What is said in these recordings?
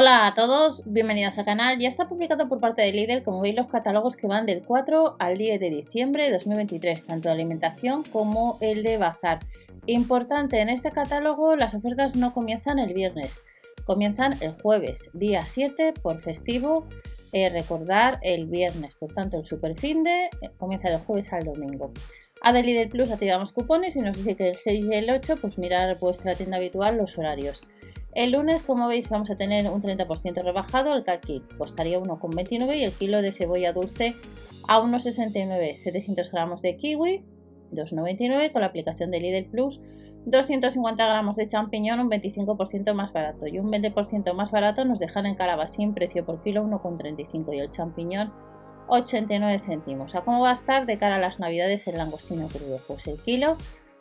Hola a todos, bienvenidos al canal. Ya está publicado por parte de Lidl, como veis, los catálogos que van del 4 al 10 de diciembre de 2023, tanto de alimentación como el de bazar. Importante, en este catálogo las ofertas no comienzan el viernes, comienzan el jueves, día 7 por festivo. Eh, recordar el viernes, por tanto el super fin de eh, comienza del jueves al domingo. A de Lidl Plus activamos cupones y nos dice que el 6 y el 8, pues mirar vuestra tienda habitual los horarios. El lunes, como veis, vamos a tener un 30% rebajado. El kaki costaría 1,29 y el kilo de cebolla dulce a 1,69. 700 gramos de kiwi, 2,99 con la aplicación de Lidl Plus. 250 gramos de champiñón, un 25% más barato. Y un 20% más barato nos dejan en calabacín, precio por kilo 1,35 y el champiñón 89 céntimos. ¿A cómo va a estar de cara a las navidades el langostino crudo? Pues el kilo,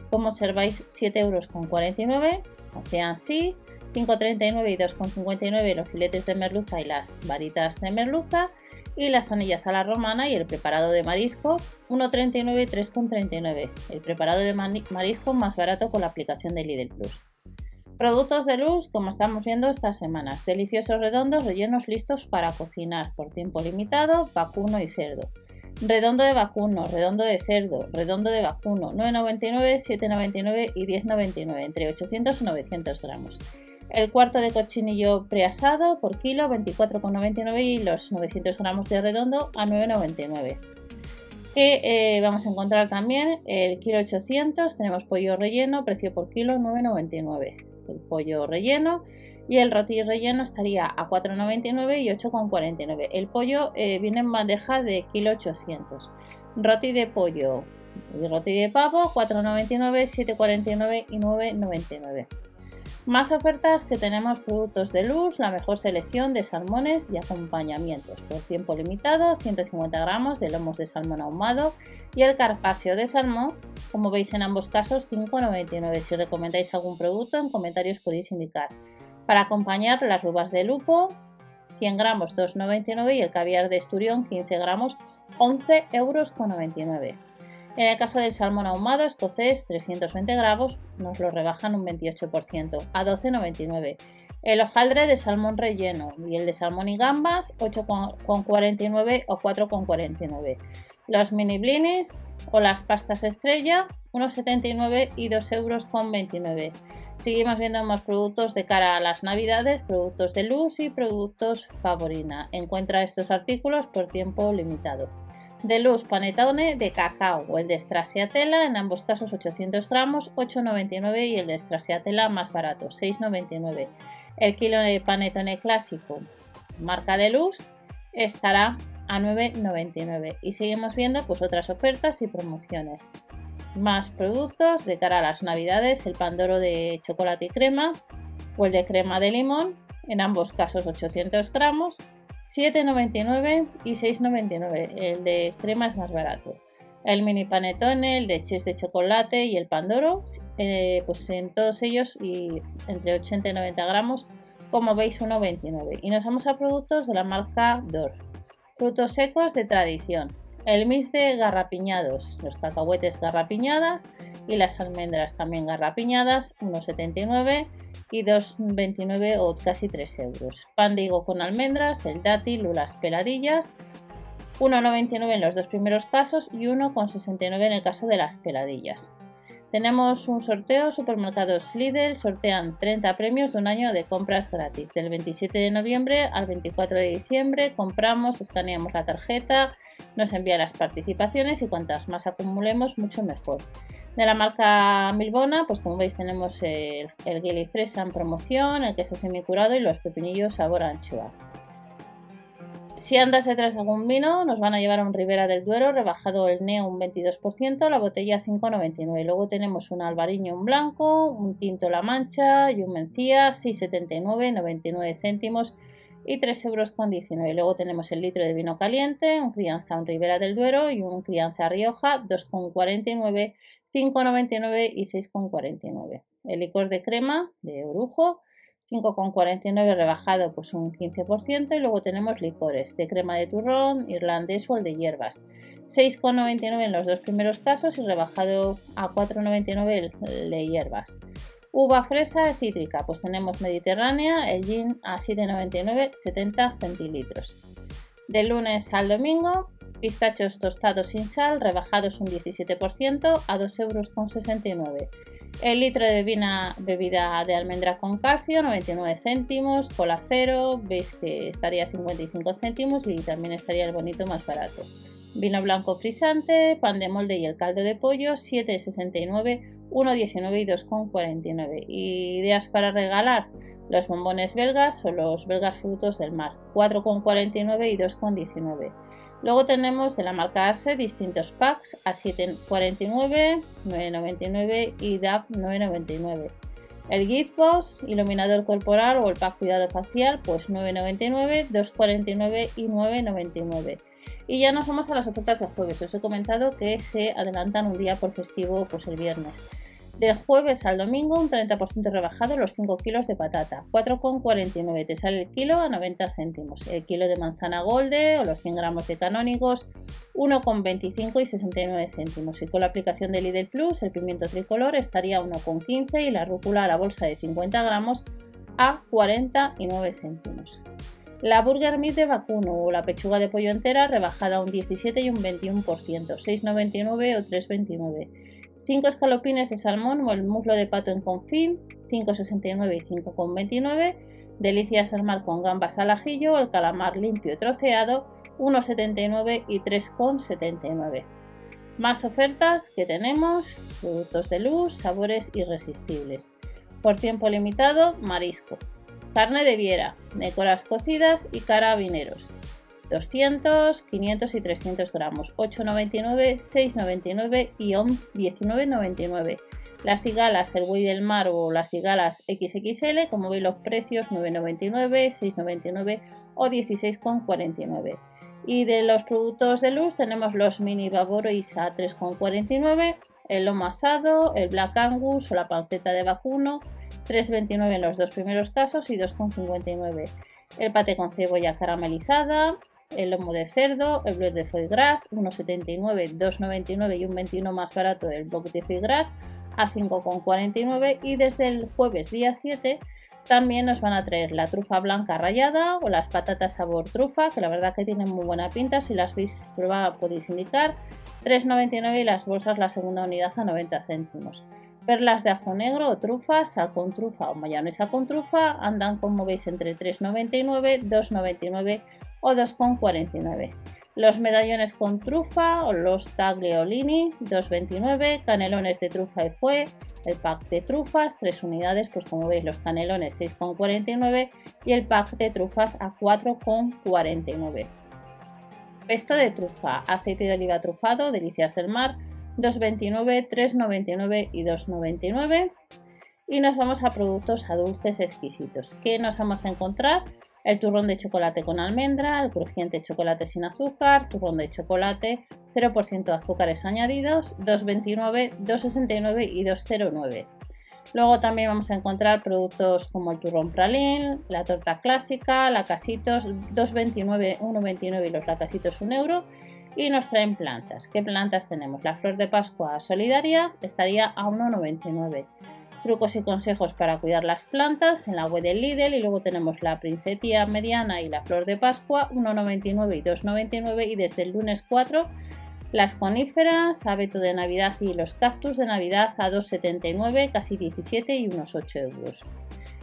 como observáis, 7,49 euros. Hacían así 5,39 y 2,59 los filetes de merluza y las varitas de merluza y las anillas a la romana y el preparado de marisco 1,39 y 3,39. El preparado de marisco más barato con la aplicación de Lidl Plus. Productos de luz, como estamos viendo estas semanas, deliciosos redondos rellenos listos para cocinar por tiempo limitado, vacuno y cerdo. Redondo de vacuno, redondo de cerdo, redondo de vacuno, 9,99, 7,99 y 10,99, entre 800 y 900 gramos. El cuarto de cochinillo preasado por kilo 24,99 y los 900 gramos de redondo a 9,99. Que eh, vamos a encontrar también el kilo 800, tenemos pollo relleno, precio por kilo 9,99. El pollo relleno y el roti relleno estaría a 4,99 y 8,49. El pollo eh, viene en bandeja de kilo 800. Roti de pollo y roti de pavo 4,99, 7,49 y 9,99. Más ofertas que tenemos productos de luz, la mejor selección de salmones y acompañamientos. Por tiempo limitado, 150 gramos de lomos de salmón ahumado y el carpaccio de salmón, como veis en ambos casos, 5,99. Si recomendáis algún producto, en comentarios podéis indicar. Para acompañar las uvas de lupo, 100 gramos 2,99 y el caviar de esturión 15 gramos 11 euros en el caso del salmón ahumado escocés, 320 gramos, nos lo rebajan un 28%, a 12,99. El hojaldre de salmón relleno y el de salmón y gambas, 8,49 o 4,49. Los mini blinis o las pastas estrella, 1,79 y 2,29 euros. Seguimos viendo más productos de cara a las navidades, productos de luz y productos favorina. Encuentra estos artículos por tiempo limitado de luz panetone de cacao o el de stracciatella, en ambos casos 800 gramos, 8,99 y el de stracciatella más barato, 6,99. El kilo de panetone clásico, marca de luz, estará a 9,99 y seguimos viendo pues otras ofertas y promociones. Más productos de cara a las navidades, el pandoro de chocolate y crema o el de crema de limón, en ambos casos 800 gramos, 7,99 y 6,99. El de crema es más barato. El mini panetone, el de chess de chocolate y el pandoro, eh, pues en todos ellos y entre 80 y 90 gramos, como veis 1,29. Y nos vamos a productos de la marca Dor. Frutos secos de tradición. El mix de garrapiñados, los cacahuetes garrapiñadas y las almendras también garrapiñadas, 1,79 y 2,29 o casi 3 euros. Pan de higo con almendras, el dátil o las peladillas, 1,99 en los dos primeros casos y 1,69 en el caso de las peladillas. Tenemos un sorteo, supermercados Lidl sortean 30 premios de un año de compras gratis. Del 27 de noviembre al 24 de diciembre compramos, escaneamos la tarjeta, nos envía las participaciones y cuantas más acumulemos, mucho mejor de la marca Milbona, pues como veis tenemos el, el fresa en promoción, el queso semicurado y los pepinillos sabor anchoa. Si andas detrás de algún vino, nos van a llevar a un Ribera del Duero rebajado el Neo un 22%, la botella 5,99. Luego tenemos un Albariño un blanco, un Tinto La Mancha y un Mencía 6,79, 99 céntimos y 3,19 euros. Luego tenemos el litro de vino caliente, un crianza un Ribera del Duero y un crianza Rioja 2,49, 5,99 y 6,49. El licor de crema de Orujo 5,49 rebajado pues un 15% y luego tenemos licores de crema de turrón, irlandés o el de hierbas 6,99 en los dos primeros casos y rebajado a 4,99 el de hierbas Uva fresa cítrica, pues tenemos Mediterránea, el gin a 7,99, 70 centilitros. De lunes al domingo, pistachos tostados sin sal, rebajados un 17% a 2,69 euros. El litro de bebida de almendra con calcio, 99 céntimos, cola cero, veis que estaría a 55 céntimos y también estaría el bonito más barato. Vino blanco frisante, pan de molde y el caldo de pollo, 7,69, 1,19 y 2,49. Ideas para regalar, los bombones belgas o los belgas frutos del mar, 4,49 y 2,19. Luego tenemos de la marca ASE distintos packs a 7,49, 9,99 y DAP 9,99. El Gift Boss, iluminador corporal o el pack cuidado facial, pues 9,99, 2,49 y 9,99. Y ya nos vamos a las ofertas de jueves. Os he comentado que se adelantan un día por festivo, pues el viernes. De jueves al domingo un 30% rebajado los 5 kilos de patata, 4,49 te sale el kilo a 90 céntimos. El kilo de manzana golde o los 100 gramos de canónigos 1,25 y 69 céntimos. Y con la aplicación de Lidl Plus el pimiento tricolor estaría a 1,15 y la rúcula a la bolsa de 50 gramos a 49 céntimos. La burger meat de vacuno o la pechuga de pollo entera rebajada un 17 y un 21%, 6,99 o 3,29. 5 escalopines de salmón o el muslo de pato en confín, 5,69 y 5,29. Delicias al mar con gambas al ajillo el calamar limpio troceado, 1,79 y 3,79. Más ofertas que tenemos, productos de luz, sabores irresistibles. Por tiempo limitado, marisco. Carne de viera, nécoras cocidas y carabineros. 200, 500 y 300 gramos, 8,99, 6,99 y 19,99. Las cigalas, el buey del mar o las cigalas XXL, como veis los precios 9,99, 6,99 o 16,49. Y de los productos de luz tenemos los mini a 3,49, el lomo asado, el Black Angus o la panceta de vacuno, 3,29 en los dos primeros casos y 2,59. El pate con cebolla caramelizada, el lomo de cerdo, el bloc de foie gras, 1,79, 2,99 y un 21 más barato el bloc de foie gras a 5,49 y desde el jueves día 7 también nos van a traer la trufa blanca rallada o las patatas sabor trufa, que la verdad que tienen muy buena pinta, si las veis probar podéis indicar, 3,99 y las bolsas la segunda unidad a 90 céntimos. Perlas de ajo negro o trufas, sal con trufa o mayonesa con trufa andan como veis entre 3,99, 2,99 o 2,49. Los medallones con trufa los tagliolini 2,29, canelones de trufa y fue, el pack de trufas, 3 unidades, pues como veis los canelones 6,49 y el pack de trufas a 4,49. Pesto de trufa, aceite de oliva trufado, delicias del mar, 2,29, 3,99 y 2,99. Y nos vamos a productos a dulces exquisitos. ¿Qué nos vamos a encontrar? El turrón de chocolate con almendra, el crujiente chocolate sin azúcar, turrón de chocolate, 0% de azúcares añadidos, 2,29, 2,69 y 2,09. Luego también vamos a encontrar productos como el turrón pralín, la torta clásica, la casitos 2,29, 1,29 y los lacasitos 1 euro. Y nos traen plantas. ¿Qué plantas tenemos? La flor de Pascua solidaria estaría a 1,99 trucos y consejos para cuidar las plantas en la web del Lidl y luego tenemos la princetía mediana y la flor de Pascua 1,99 y 2,99 y desde el lunes 4 las coníferas, abeto de Navidad y los cactus de Navidad a 2,79, casi 17 y unos 8 euros.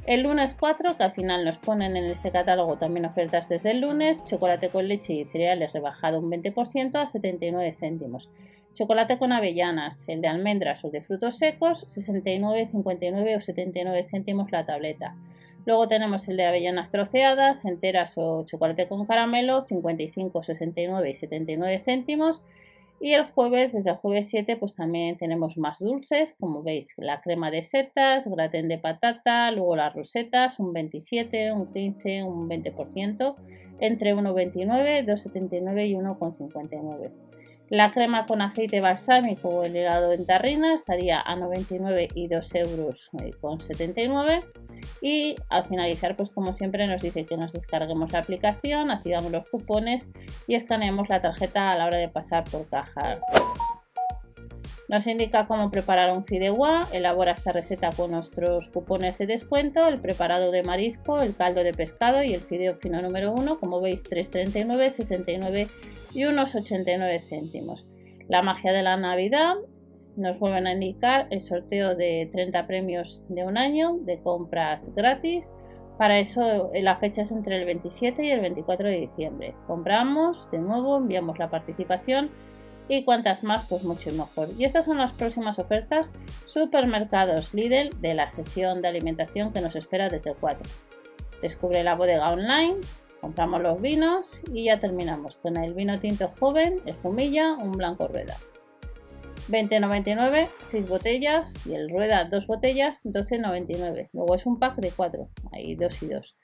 El lunes 4, que al final nos ponen en este catálogo también ofertas desde el lunes, chocolate con leche y cereales rebajado un 20% a 79 céntimos. Chocolate con avellanas, el de almendras o de frutos secos, 69, 59 o 79 céntimos la tableta. Luego tenemos el de avellanas troceadas, enteras o chocolate con caramelo, 55, 69 y 79 céntimos. Y el jueves, desde el jueves 7, pues también tenemos más dulces, como veis, la crema de setas, gratén de patata, luego las rosetas, un 27, un 15, un 20%, entre 1,29, 2,79 y 1,59. La crema con aceite balsámico o el helado en tarrina estaría a 99 y 2 euros eh, con 79. Y al finalizar, pues como siempre nos dice que nos descarguemos la aplicación, activamos los cupones y escaneemos la tarjeta a la hora de pasar por caja. Nos indica cómo preparar un fideuá, elabora esta receta con nuestros cupones de descuento, el preparado de marisco, el caldo de pescado y el fideo fino número 1, como veis 3,39, 69 y unos 89 céntimos. La magia de la Navidad, nos vuelven a indicar el sorteo de 30 premios de un año de compras gratis. Para eso la fecha es entre el 27 y el 24 de diciembre. Compramos, de nuevo enviamos la participación y cuantas más, pues mucho mejor. Y estas son las próximas ofertas supermercados Lidl de la sección de alimentación que nos espera desde el 4. Descubre la bodega online, compramos los vinos y ya terminamos con el vino tinto joven, el Jumilla, un blanco rueda. 20,99, 6 botellas y el rueda 2 botellas, 12,99. Luego es un pack de 4, ahí 2 y 2.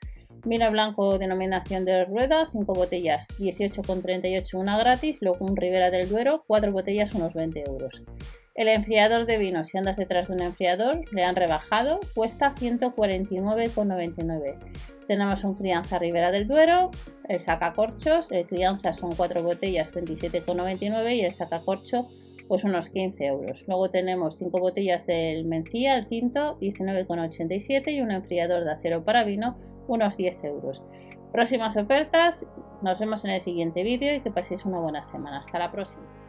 Vino blanco denominación de rueda, 5 botellas, 18,38 una gratis, luego un Ribera del Duero, 4 botellas, unos 20 euros. El enfriador de vino, si andas detrás de un enfriador, le han rebajado, cuesta 149,99. Tenemos un crianza Ribera del Duero, el sacacorchos, el crianza son 4 botellas, 27,99 y el sacacorcho pues unos 15 euros. Luego tenemos 5 botellas del Mencía, el tinto, 19,87 y un enfriador de acero para vino, unos 10 euros. Próximas ofertas, nos vemos en el siguiente vídeo y que paséis una buena semana. Hasta la próxima.